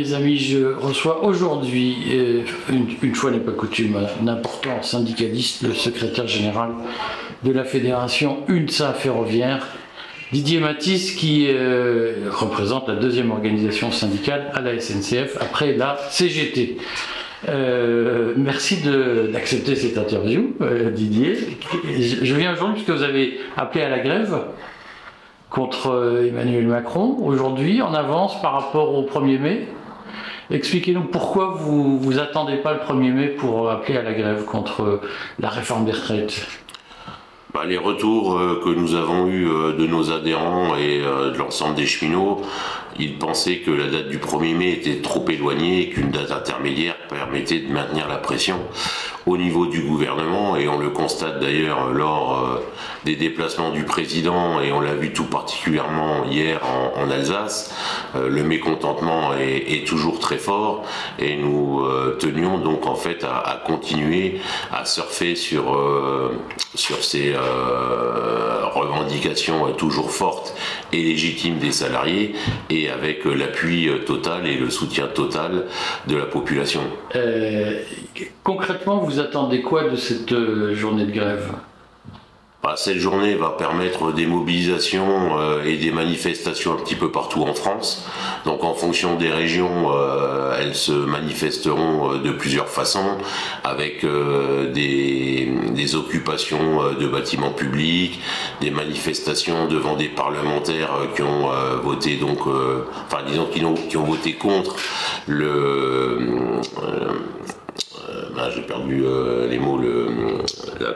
Mes amis, je reçois aujourd'hui, une, une, fois n'est pas coutume, un important syndicaliste, le secrétaire général de la fédération UNSA ferroviaire, Didier Matisse, qui euh, représente la deuxième organisation syndicale à la SNCF après la CGT. Euh, merci d'accepter cette interview, euh, Didier. Je viens aujourd'hui puisque vous avez appelé à la grève contre Emmanuel Macron aujourd'hui en avance par rapport au 1er mai. Expliquez-nous pourquoi vous vous attendez pas le 1er mai pour appeler à la grève contre la réforme des retraites. Bah, les retours euh, que nous avons eus euh, de nos adhérents et euh, de l'ensemble des cheminots, ils pensaient que la date du 1er mai était trop éloignée et qu'une date intermédiaire permettait de maintenir la pression au niveau du gouvernement et on le constate d'ailleurs lors des déplacements du président et on l'a vu tout particulièrement hier en, Alsace. le mécontentement est, toujours très fort et nous tenions donc en fait à, continuer à surfer sur, sur ces revendications toujours fortes et légitimes des salariés et avec l'appui total et le soutien total de la population. Euh, concrètement, vous attendez quoi de cette euh, journée de grève? Bah, cette journée va permettre des mobilisations euh, et des manifestations un petit peu partout en France. Donc en fonction des régions, euh, elles se manifesteront euh, de plusieurs façons, avec des, occupations de bâtiments publics, des manifestations devant des parlementaires qui ont voté donc, enfin disons qui ont, voté contre le euh, j'ai perdu les mots, le,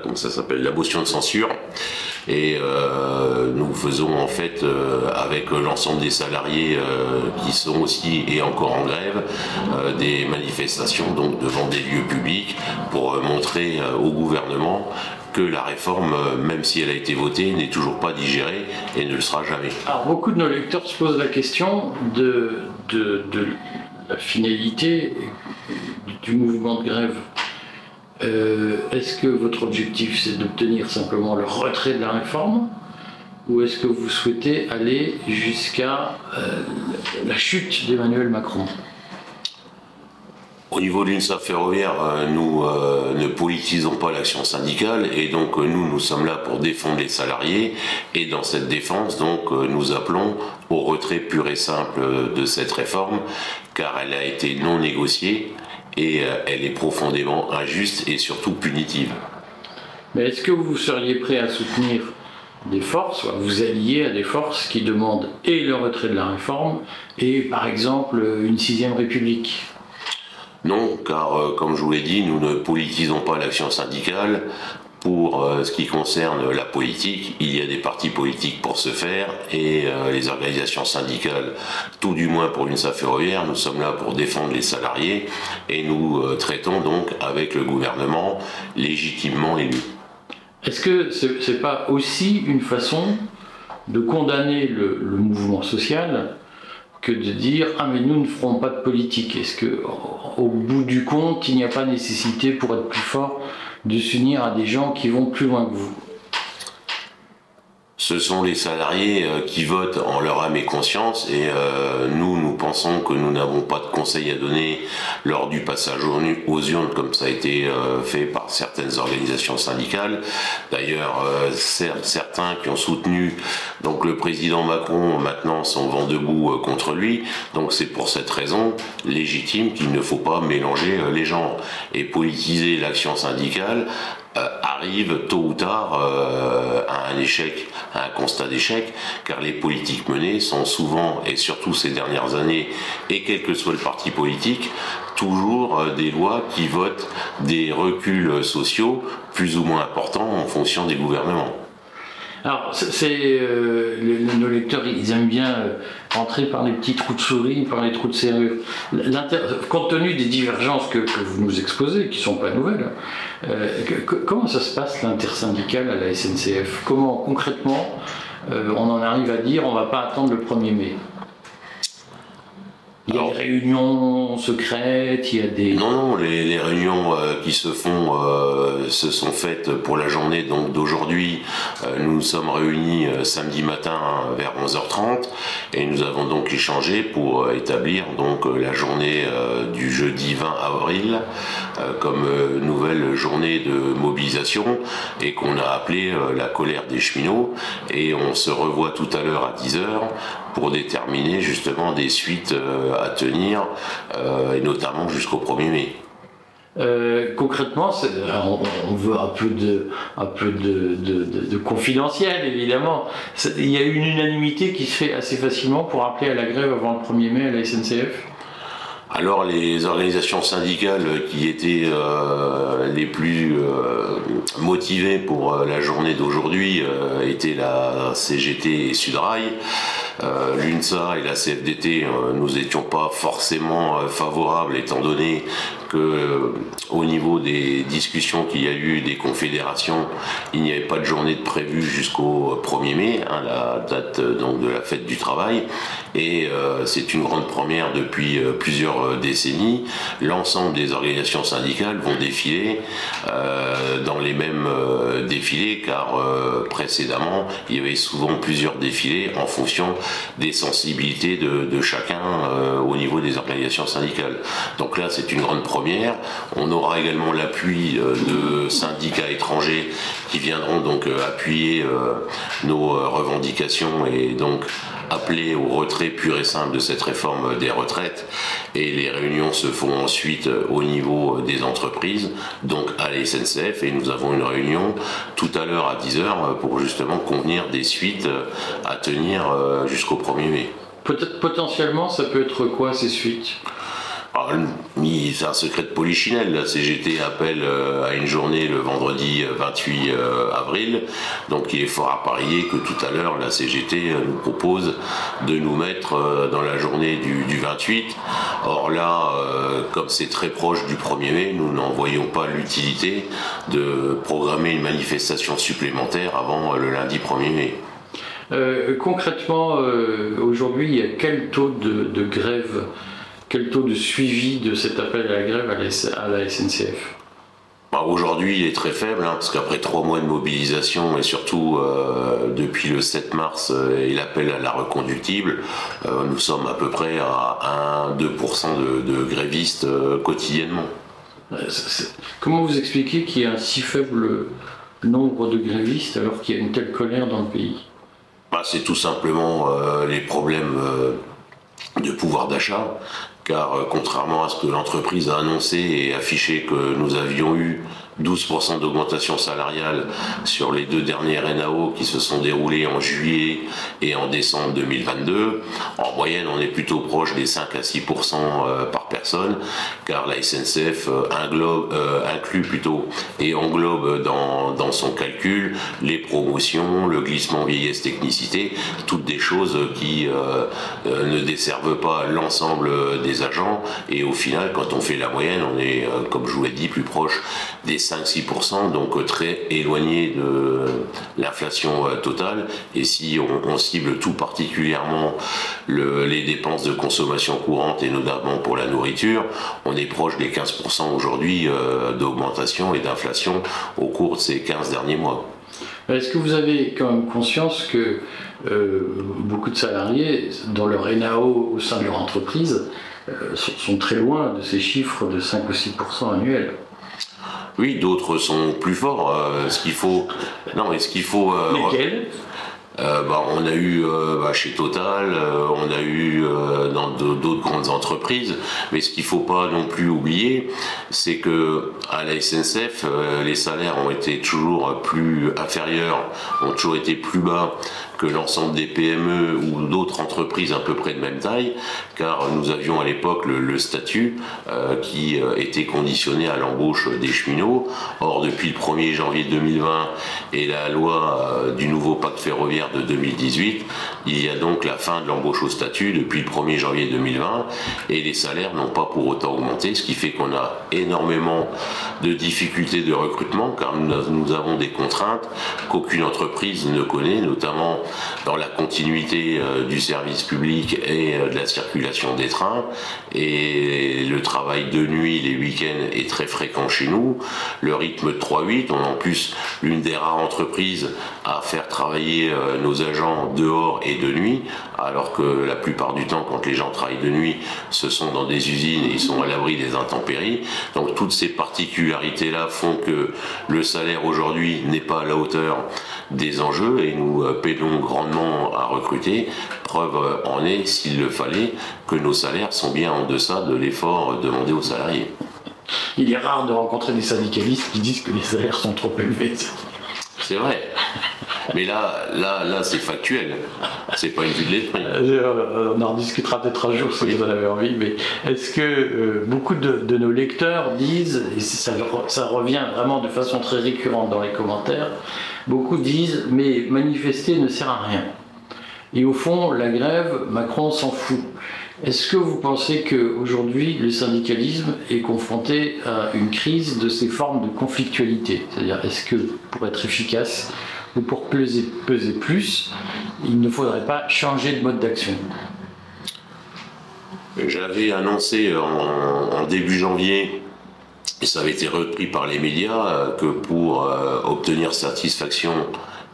comment ça s'appelle, la motion de censure. Et euh, nous faisons en fait avec l'ensemble des salariés qui sont aussi et encore en grève des manifestations donc devant des lieux publics pour montrer au gouvernement que la réforme, même si elle a été votée, n'est toujours pas digérée et ne le sera jamais. Alors beaucoup de nos lecteurs se posent la question de la finalité du mouvement de grève. Euh, est-ce que votre objectif c'est d'obtenir simplement le retrait de la réforme ou est-ce que vous souhaitez aller jusqu'à euh, la chute d'Emmanuel Macron? Au niveau de l'UNSA ferroviaire, euh, nous ne politisons pas l'action syndicale et donc nous, nous sommes là pour défendre les salariés et dans cette défense, nous appelons au retrait pur et simple de cette réforme car elle a été non négociée et euh, elle est profondément injuste et surtout punitive. Mais est-ce que vous seriez prêt à soutenir des forces, vous allier à des forces qui demandent et le retrait de la réforme et par exemple une sixième république? Non, car euh, comme je vous l'ai dit, nous ne politisons pas l'action syndicale. Pour euh, ce qui concerne la politique, il y a des partis politiques pour ce faire et euh, les organisations syndicales, tout du moins pour l'UNSA ferroviaire, nous sommes là pour défendre les salariés et nous euh, traitons donc avec le gouvernement légitimement élu. Est-ce que ce n'est pas aussi une façon de condamner le, le, mouvement social que de dire ah mais nous ne ferons pas de politique? Est-ce que au bout du compte il n'y a pas nécessité pour être plus fort de s'unir à des gens qui vont plus loin que vous ce sont les salariés euh, qui votent en leur âme et conscience et euh, nous, nous pensons que nous n'avons pas de conseils à donner lors du passage aux urnes comme ça a été euh, fait par certaines organisations syndicales. D'ailleurs, certains qui ont soutenu donc le président Macron maintenant sont vent debout contre lui. Donc c'est pour cette raison légitime qu'il ne faut pas mélanger les gens et politiser l'action syndicale euh, arrive tôt ou tard euh, à un échec, à un constat d'échec, car les politiques menées sont souvent, et surtout ces dernières années, et quel que soit le parti politique, toujours euh, des lois qui votent des reculs sociaux plus ou moins importants en fonction des gouvernements. Alors, c'est nos lecteurs, ils aiment bien rentrer par les petits trous de souris, par les trous de serrure. Compte tenu des divergences que, que, vous nous exposez, qui ne sont pas nouvelles, euh, comment ça se passe l'intersyndicale à la SNCF Comment concrètement euh, on en arrive à dire on ne va pas attendre le 1er mai? Il y a des réunions secrètes, il y a des... Non, non, les, réunions euh, qui se font euh, se sont faites pour la journée donc d'aujourd'hui. Euh, nous nous sommes réunis samedi matin vers 11h30 et nous avons donc échangé pour établir donc la journée du jeudi 20 avril comme nouvelle journée de mobilisation et qu'on a appelé la colère des cheminots et on se revoit tout à l'heure à 10h pour déterminer justement des suites euh, à tenir, euh, et notamment jusqu'au 1er mai. Euh, concrètement, on, veut un peu de, un peu de, confidentiel, évidemment. Il y a une unanimité qui se fait assez facilement pour appeler à la grève avant le 1er mai à la SNCF alors les organisations syndicales qui étaient les plus motivées pour la journée d'aujourd'hui étaient la CGT et Sudrail. Euh, L'UNSA et la CFDT, euh, nous étions pas forcément euh, favorables étant donné que au niveau des discussions qu'il y a eu des confédérations, il n'y avait pas de journée de prévue jusqu'au 1er mai, hein, la date donc de la fête du travail, et c'est une grande première depuis plusieurs décennies. L'ensemble des organisations syndicales vont défiler dans les mêmes défilés, car précédemment il y avait souvent plusieurs défilés en fonction des sensibilités de, chacun euh, au niveau des organisations syndicales. Donc là, c'est une grande première. On aura également l'appui euh, de syndicats étrangers qui viendront donc euh, appuyer nos revendications et donc appeler au retrait pur et simple de cette réforme des retraites. Et les réunions se font ensuite au niveau des entreprises, donc à la SNCF. Et nous avons une réunion tout à l'heure à 10h pour justement convenir des suites à tenir jusqu'au 1er mai. Peut-être potentiellement, ça peut être quoi ces suites? C'est un secret de polichinelle. La CGT appelle euh, à une journée le vendredi 28 euh, euh, avril. Donc il est fort à parier que tout à l'heure, la CGT nous propose de nous mettre dans la journée du, 28. Or là, comme c'est très proche du 1er mai, nous n'en voyons pas l'utilité de programmer une manifestation supplémentaire avant le lundi 1er mai. concrètement, aujourd'hui, il y a quel taux de grève quel taux de suivi de cet appel à la grève à la SNCF bah, Aujourd'hui, il est très faible, hein, parce qu'après trois mois de mobilisation, et surtout euh, depuis le 7 mars euh, et l'appel à la reconductible, euh, nous sommes à peu près à 1-2% de, grévistes quotidiennement. Comment vous expliquez qu'il y a un si faible nombre de grévistes alors qu'il y a une telle colère dans le pays? Bah, C'est tout simplement les problèmes de pouvoir d'achat car euh, contrairement à ce que l'entreprise a annoncé et affiché que nous avions eu 12% d'augmentation salariale sur les deux dernières NAO qui se sont déroulées en juillet et en décembre 2022. En moyenne, on est plutôt proche des 5 à 6% euh, par personne, car la SNCF euh, inclut plutôt et englobe dans, dans son calcul les promotions, le glissement vieillesse technicité, toutes des choses qui ne desservent pas l'ensemble des agents. Et au final, quand on fait la moyenne, on est, comme je vous l'ai dit, plus proche des 5-6%, donc euh, très éloigné de l'inflation euh, totale. Et si on, cible tout particulièrement les dépenses de consommation courante et notamment pour la nourriture, on est proche des 15% aujourd'hui euh, d'augmentation et d'inflation au cours de ces 15 derniers mois. Est-ce que vous avez quand même conscience que beaucoup de salariés, dans leur NAO au sein de leur entreprise, sont, très loin de ces chiffres de 5 ou 6% annuels? Oui, d'autres sont plus forts. Euh, ce qu'il faut. Non, mais ce qu'il faut. Euh, Lesquels? Euh, bah, on a eu bah, chez Total, on a eu dans d'autres grandes entreprises, mais ce qu'il faut pas non plus oublier, c'est que à la SNCF, les salaires ont été toujours plus inférieurs, ont toujours été plus bas que l'ensemble des PME ou d'autres entreprises à peu près de même taille, car nous avions à l'époque le, statut euh, qui euh, était conditionné à l'embauche des cheminots. Or, depuis le 1er janvier 2020 et la loi euh, du nouveau pacte ferroviaire de 2018, il y a donc la fin de l'embauche au statut depuis le 1er janvier 2020 et les salaires n'ont pas pour autant augmenté, ce qui fait qu'on a énormément de difficultés de recrutement car nous avons des contraintes qu'aucune entreprise ne connaît, notamment dans la continuité du service public et de la circulation des trains. Et le travail de nuit, les week-ends est très fréquent chez nous. Le rythme de 3-8, on est en plus l'une des rares entreprises à faire travailler nos agents dehors et de nuit, alors que la plupart du temps, quand les gens travaillent de nuit, ce sont dans des usines et ils sont à l'abri des intempéries. Donc toutes ces particularités-là font que le salaire aujourd'hui n'est pas à la hauteur des enjeux et nous euh, grandement à recruter. Preuve euh, en est, s'il le fallait, que nos salaires sont bien en deçà de l'effort demandé aux salariés. Il est rare de rencontrer des syndicalistes qui disent que les salaires sont trop élevés. C'est vrai. Mais là, là, là, c'est factuel. C'est pas une vue de l'esprit. Euh, on en discutera peut-être un jour si vous en avez envie. Mais est-ce que euh, beaucoup de, nos lecteurs disent, et ça, ça revient vraiment de façon très récurrente dans les commentaires, beaucoup disent, mais manifester ne sert à rien. Et au fond, la grève, Macron s'en fout. Est-ce que vous pensez qu'aujourd'hui, le syndicalisme est confronté à une crise de ces formes de conflictualité? C'est-à-dire, est-ce que pour être efficace ou pour peser, plus, il ne faudrait pas changer de mode d'action? J'avais annoncé en, début janvier et ça avait été repris par les médias, euh, que pour euh, obtenir satisfaction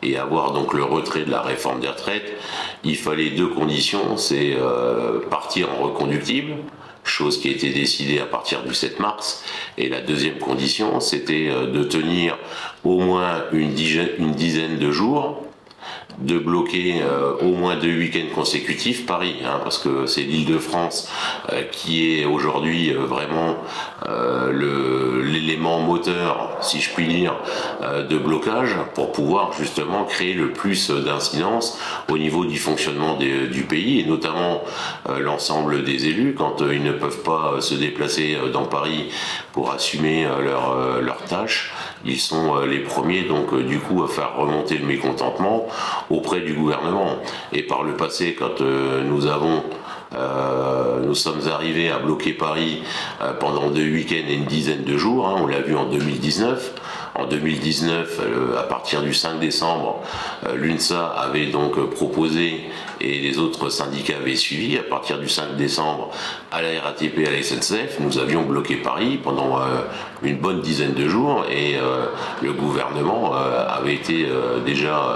et avoir donc le retrait de la réforme des retraites, il fallait deux conditions, c'est euh, partir en reconductible, chose qui a été décidée à partir du 7 mars, et la deuxième condition, c'était euh, de tenir au moins une dizaine de jours de bloquer euh, au moins deux week-ends consécutifs Paris, hein, parce que c'est l'Île-de-France euh, qui est aujourd'hui euh, vraiment l'élément moteur, si je puis dire, de blocage pour pouvoir justement créer le plus d'incidence au niveau du fonctionnement du pays et notamment l'ensemble des élus quand ils ne peuvent pas se déplacer dans Paris pour assumer leurs leur tâches ils sont euh, les premiers donc euh, du coup à faire remonter le mécontentement auprès du gouvernement. Et par le passé, quand euh, nous sommes arrivés à bloquer Paris pendant deux week-ends et une dizaine de jours. Hein, on l'a vu en 2019. En 2019, à partir du 5 décembre, l'UNSA avait donc proposé et les autres syndicats avaient suivi. À partir du 5 décembre, à la RATP à la SNCF, nous avions bloqué Paris pendant euh, une bonne dizaine de jours et euh, le gouvernement euh, avait été déjà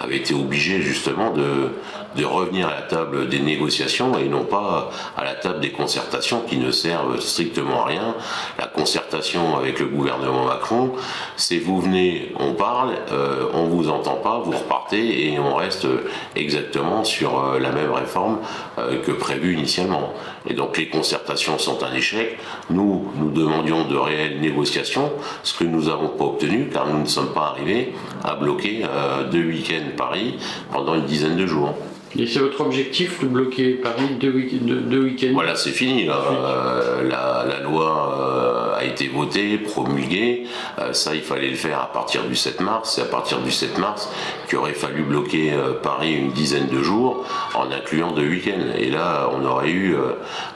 avait été obligé justement de, de revenir à la table des négociations et non pas à la table des concertations qui ne servent strictement à rien. La concertation avec le gouvernement Macron, c'est vous venez, on parle, euh, on vous entend pas, vous repartez et on reste exactement sur euh, la même réforme euh, que prévu initialement. Et donc les concertations sont un échec. Nous, nous demandions de réelles négociations, ce que nous n'avons pas obtenu car nous ne sommes pas arrivés à bloquer deux week-ends Paris pendant une dizaine de jours. Et c'est votre objectif de bloquer Paris deux, week-ends Voilà, c'est fini. Euh, la, loi euh, a été votée, promulguée. Euh, ça, il fallait le faire à partir du 7 mars. C'est à partir du 7 mars qu'il aurait fallu bloquer Paris une dizaine de jours en incluant deux week-ends. Et là, on aurait eu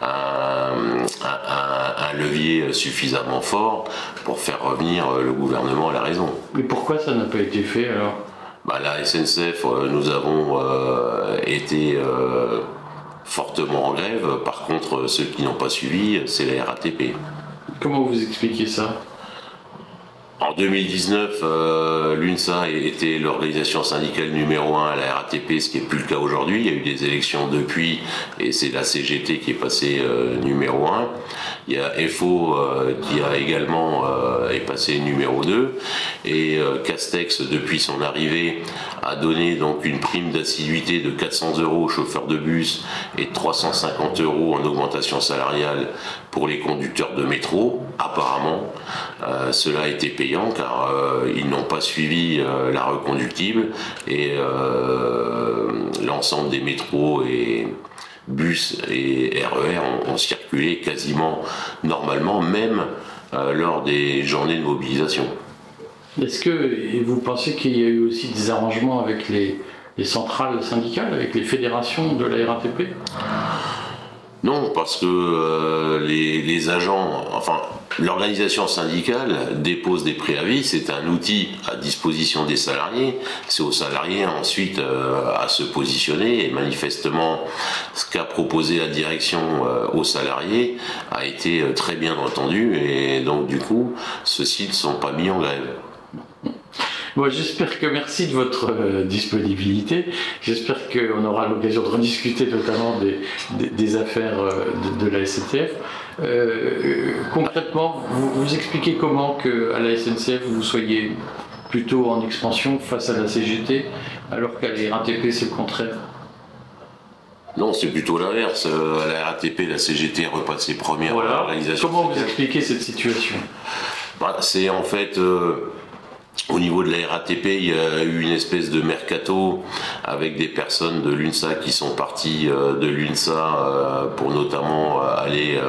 un, un, levier suffisamment fort pour faire revenir le gouvernement à la raison. Mais pourquoi ça n'a pas été fait alors? Bah, la SNCF, euh, nous avons euh, été euh, fortement en grève. Par contre, ceux qui n'ont pas suivi, c'est la RATP. Comment vous expliquez ça? En 2019, euh, l'UNSA était l'organisation syndicale numéro 1 à la RATP, ce qui n'est plus le cas aujourd'hui. Il y a eu des élections depuis et c'est la CGT qui est passée euh, numéro 1. Il y a FO euh, qui a également est passé numéro 2 et Castex depuis son arrivée a donné donc une prime d'assiduité de 400 euros aux chauffeurs de bus et 350 euros en augmentation salariale pour les conducteurs de métro. Apparemment, cela a été payé car euh, ils n'ont pas suivi euh, la reconductible et euh, l'ensemble des métros et bus et RER e ont, circulé quasiment normalement, même lors des journées de mobilisation. Est-ce que vous pensez qu'il y a eu aussi des arrangements avec les, les centrales syndicales, avec les fédérations de la RATP Non, parce que les, les, agents, enfin, l'organisation syndicale dépose des préavis, c'est un outil à disposition des salariés, c'est aux salariés ensuite à se positionner et manifestement ce qu'a proposé la direction aux salariés a été très bien entendu et donc du coup, ceux-ci ne sont pas mis en grève. Bon, j'espère que merci de votre euh, disponibilité. J'espère qu'on aura l'occasion de rediscuter notamment des, affaires euh, de, la SNCF. Euh, concrètement, vous, vous, expliquez comment que à la SNCF vous soyez plutôt en expansion face à la CGT, alors qu'à la RATP c'est le contraire. Non, c'est plutôt l'inverse. À la RATP, la CGT repasse ses premières voilà. Comment vous expliquez cette situation? Bah, C'est en fait au niveau de la RATP, il y a eu une espèce de mercato avec des personnes de l'UNSA qui sont parties euh, de l'UNSA euh, pour notamment euh, aller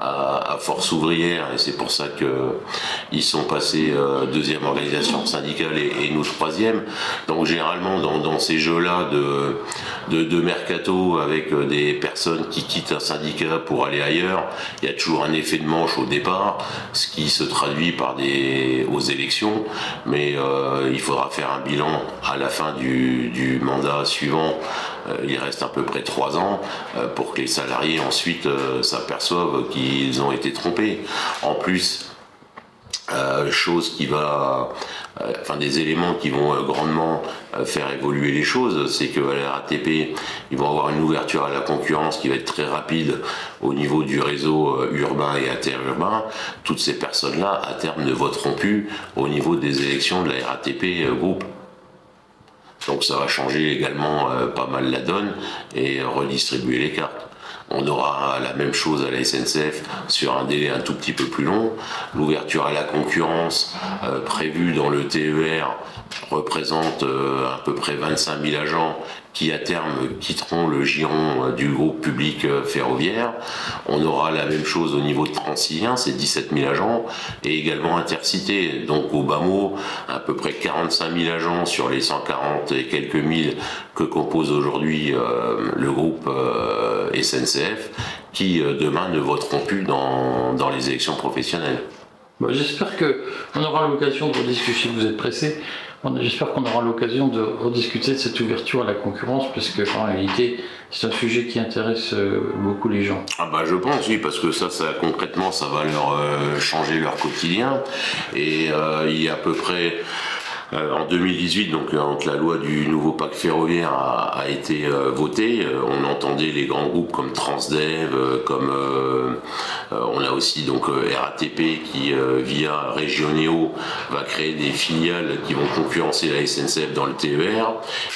à Force ouvrière et c'est pour ça qu'ils sont passés deuxième organisation syndicale et, nous troisième. Donc généralement dans, ces jeux-là de, de, mercato avec des personnes qui quittent un syndicat pour aller ailleurs, il y a toujours un effet de manche au départ, ce qui se traduit par des aux élections mais euh, il faudra faire un bilan à la fin du, mandat suivant. Euh, il reste à peu près trois ans euh, pour que les salariés ensuite s'aperçoivent qu'ils ont été trompés. En plus, chose qui va euh, enfin des éléments qui vont euh, grandement euh, faire évoluer les choses, c'est que la RATP, ils vont avoir une ouverture à la concurrence qui va être très rapide au niveau du réseau urbain et interurbain. Toutes ces personnes-là, à terme, ne voteront plus au niveau des élections de la RATP groupe. Donc ça va changer également pas mal la donne et redistribuer les cartes. On aura la même chose à la SNCF sur un délai un tout petit peu plus long. L'ouverture à la concurrence euh, prévue dans le TER représente euh, à peu près 25 000 agents qui à terme quitteront le giron euh, du groupe public euh, ferroviaire. On aura la même chose au niveau de Transilien, c'est 17 000 agents, et également Intercité. Donc au bas mot, à peu près 45 000 agents sur les 140 et quelques mille que compose aujourd'hui le groupe SNCF, qui demain ne voteront plus dans, dans les élections professionnelles. J'espère qu'on aura l'occasion de rediscuter, vous êtes pressé, J'espère qu'on aura l'occasion de rediscuter de cette ouverture à la concurrence, parce que en réalité, c'est un sujet qui intéresse euh, beaucoup les gens. Ah bah je pense oui, parce que ça, ça concrètement, ça va leur euh, changer leur quotidien. Et euh, il y a à peu près euh, en 2018, donc quand la loi du nouveau pacte ferroviaire a, été euh, votée, euh, on entendait les grands groupes comme Transdev, comme on a aussi donc RATP qui via Regionéo va créer des filiales qui vont concurrencer la SNCF dans le TER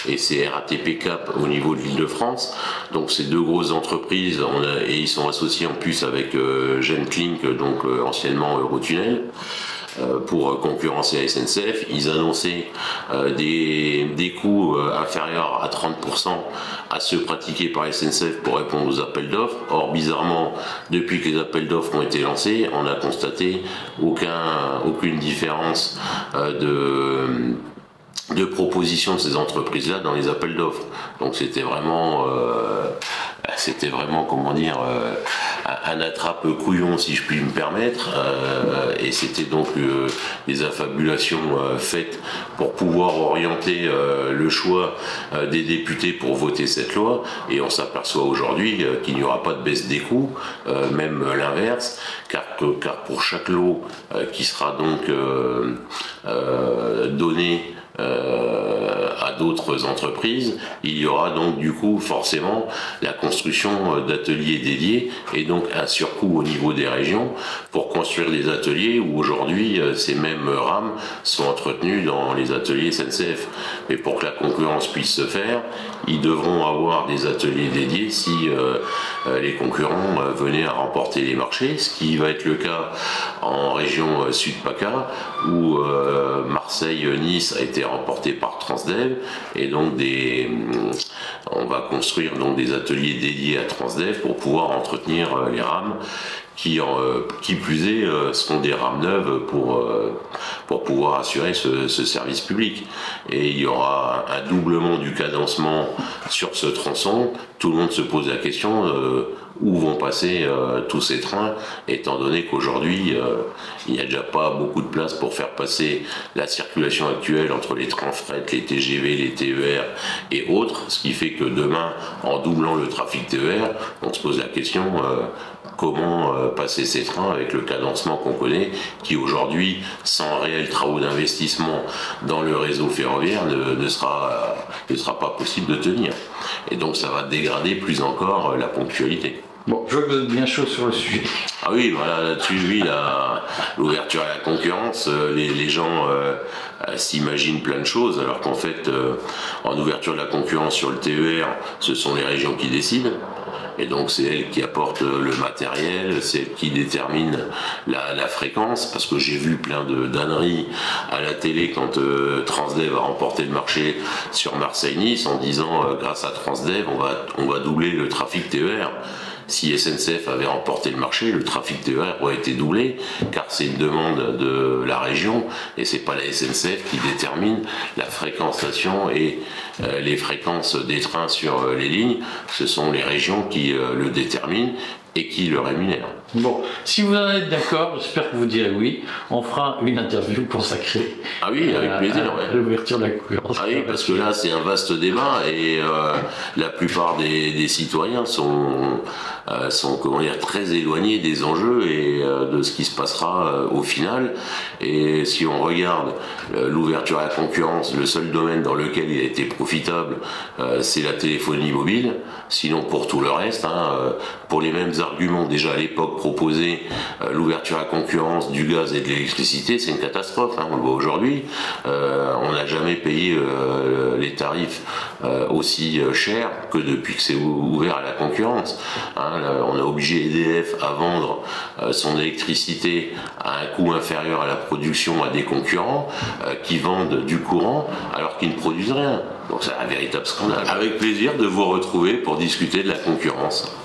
et c'est RATP Cap au niveau de l'Île-de-France. Donc ces deux grosses entreprises et ils sont associés en plus avec Genclink, donc anciennement Eurotunnel. Euh, pour concurrencer la SNCF. Ils annonçaient euh, des, des coûts euh, inférieurs à 30% à ceux pratiqués par SNCF pour répondre aux appels d'offres. Or, bizarrement, depuis que les appels d'offres ont été lancés, on a constaté aucun, aucune différence de de de ces entreprises-là dans les appels d'offres. Donc c'était vraiment, c'était vraiment, comment dire, un attrape couillon si je puis me permettre. Euh, et c'était donc euh, des affabulations euh, faites pour pouvoir orienter le choix des députés pour voter cette loi. Et on s'aperçoit aujourd'hui qu'il n'y aura pas de baisse des coûts même l'inverse car, car pour chaque lot qui sera donc donné euh, à d'autres entreprises, il y aura donc du coup forcément la euh, d'ateliers dédiés et donc un surcoût au niveau des régions pour construire des ateliers où aujourd'hui euh, ces mêmes rames sont entretenues dans les ateliers SNCF. Mais pour que la concurrence puisse se faire, ils devront avoir des ateliers dédiés si les concurrents venaient à remporter les marchés, ce qui va être le cas en région Sud-PACA où Marseille-Nice a été remporté par Transdev et donc des, on va construire donc des ateliers dédiés à Transdev pour pouvoir entretenir euh, les rames qui, qui plus est, sont des rames neuves pour, pour pouvoir assurer ce, service public. Et il y aura un doublement du cadencement sur ce tronçon. Tout le monde se pose la question où vont passer euh, tous ces trains, étant donné qu'aujourd'hui, euh, il n'y a déjà pas beaucoup de place pour faire passer la circulation actuelle entre les trains fret, les TGV, les TER et autres, ce qui fait que demain, en doublant le trafic TER, on se pose la question euh, comment passer ces trains avec le cadencement qu'on connaît, qui aujourd'hui, sans réels travaux d'investissement dans le réseau ferroviaire, sera, ne sera pas possible de tenir. Et donc ça va dégrader plus encore la ponctualité. Bon, je vois bien chaud sur le sujet. Ah oui, voilà, là-dessus, oui, l'ouverture à la concurrence, euh, les, gens euh, euh, s'imaginent plein de choses, alors qu'en fait, en ouverture de la concurrence sur le TER, ce sont les régions qui décident. Et donc c'est elles qui apportent le matériel, c'est elles qui déterminent la, fréquence, parce que j'ai vu plein de d'âneries à la télé quand Transdev a remporté le marché sur Marseille-Nice en disant grâce à Transdev on va, on va doubler le trafic TER si SNCF avait remporté le marché, le trafic TER aurait été doublé, car c'est une demande de la région et c'est pas la SNCF qui détermine la fréquentation et euh, les fréquences des trains sur euh, les lignes. Ce sont les régions qui euh, le déterminent et qui le rémunèrent. Bon, si vous en êtes d'accord, j'espère que vous direz oui, on fera une interview consacrée ah oui, avec plaisir, à, l'ouverture de la concurrence. Ah oui, parce que là c'est un vaste débat et euh, la plupart des, citoyens sont, euh, sont comment dire, très éloignés des enjeux et euh, de ce qui se passera au final. Et si on regarde l'ouverture à la concurrence, le seul domaine dans lequel il a été profitable, c'est la téléphonie mobile. Sinon pour tout le reste, hein, pour les mêmes arguments déjà à l'époque proposer euh, l'ouverture à concurrence du gaz et de l'électricité, c'est une catastrophe. Hein, on le voit aujourd'hui. Euh, on n'a jamais payé euh, les tarifs aussi chers que depuis que c'est ouvert à la concurrence. Hein, on a obligé EDF à vendre son électricité à un coût inférieur à la production à des concurrents qui vendent du courant alors qu'ils ne produisent rien. Donc c'est un véritable scandale. Avec plaisir de vous retrouver pour discuter de la concurrence.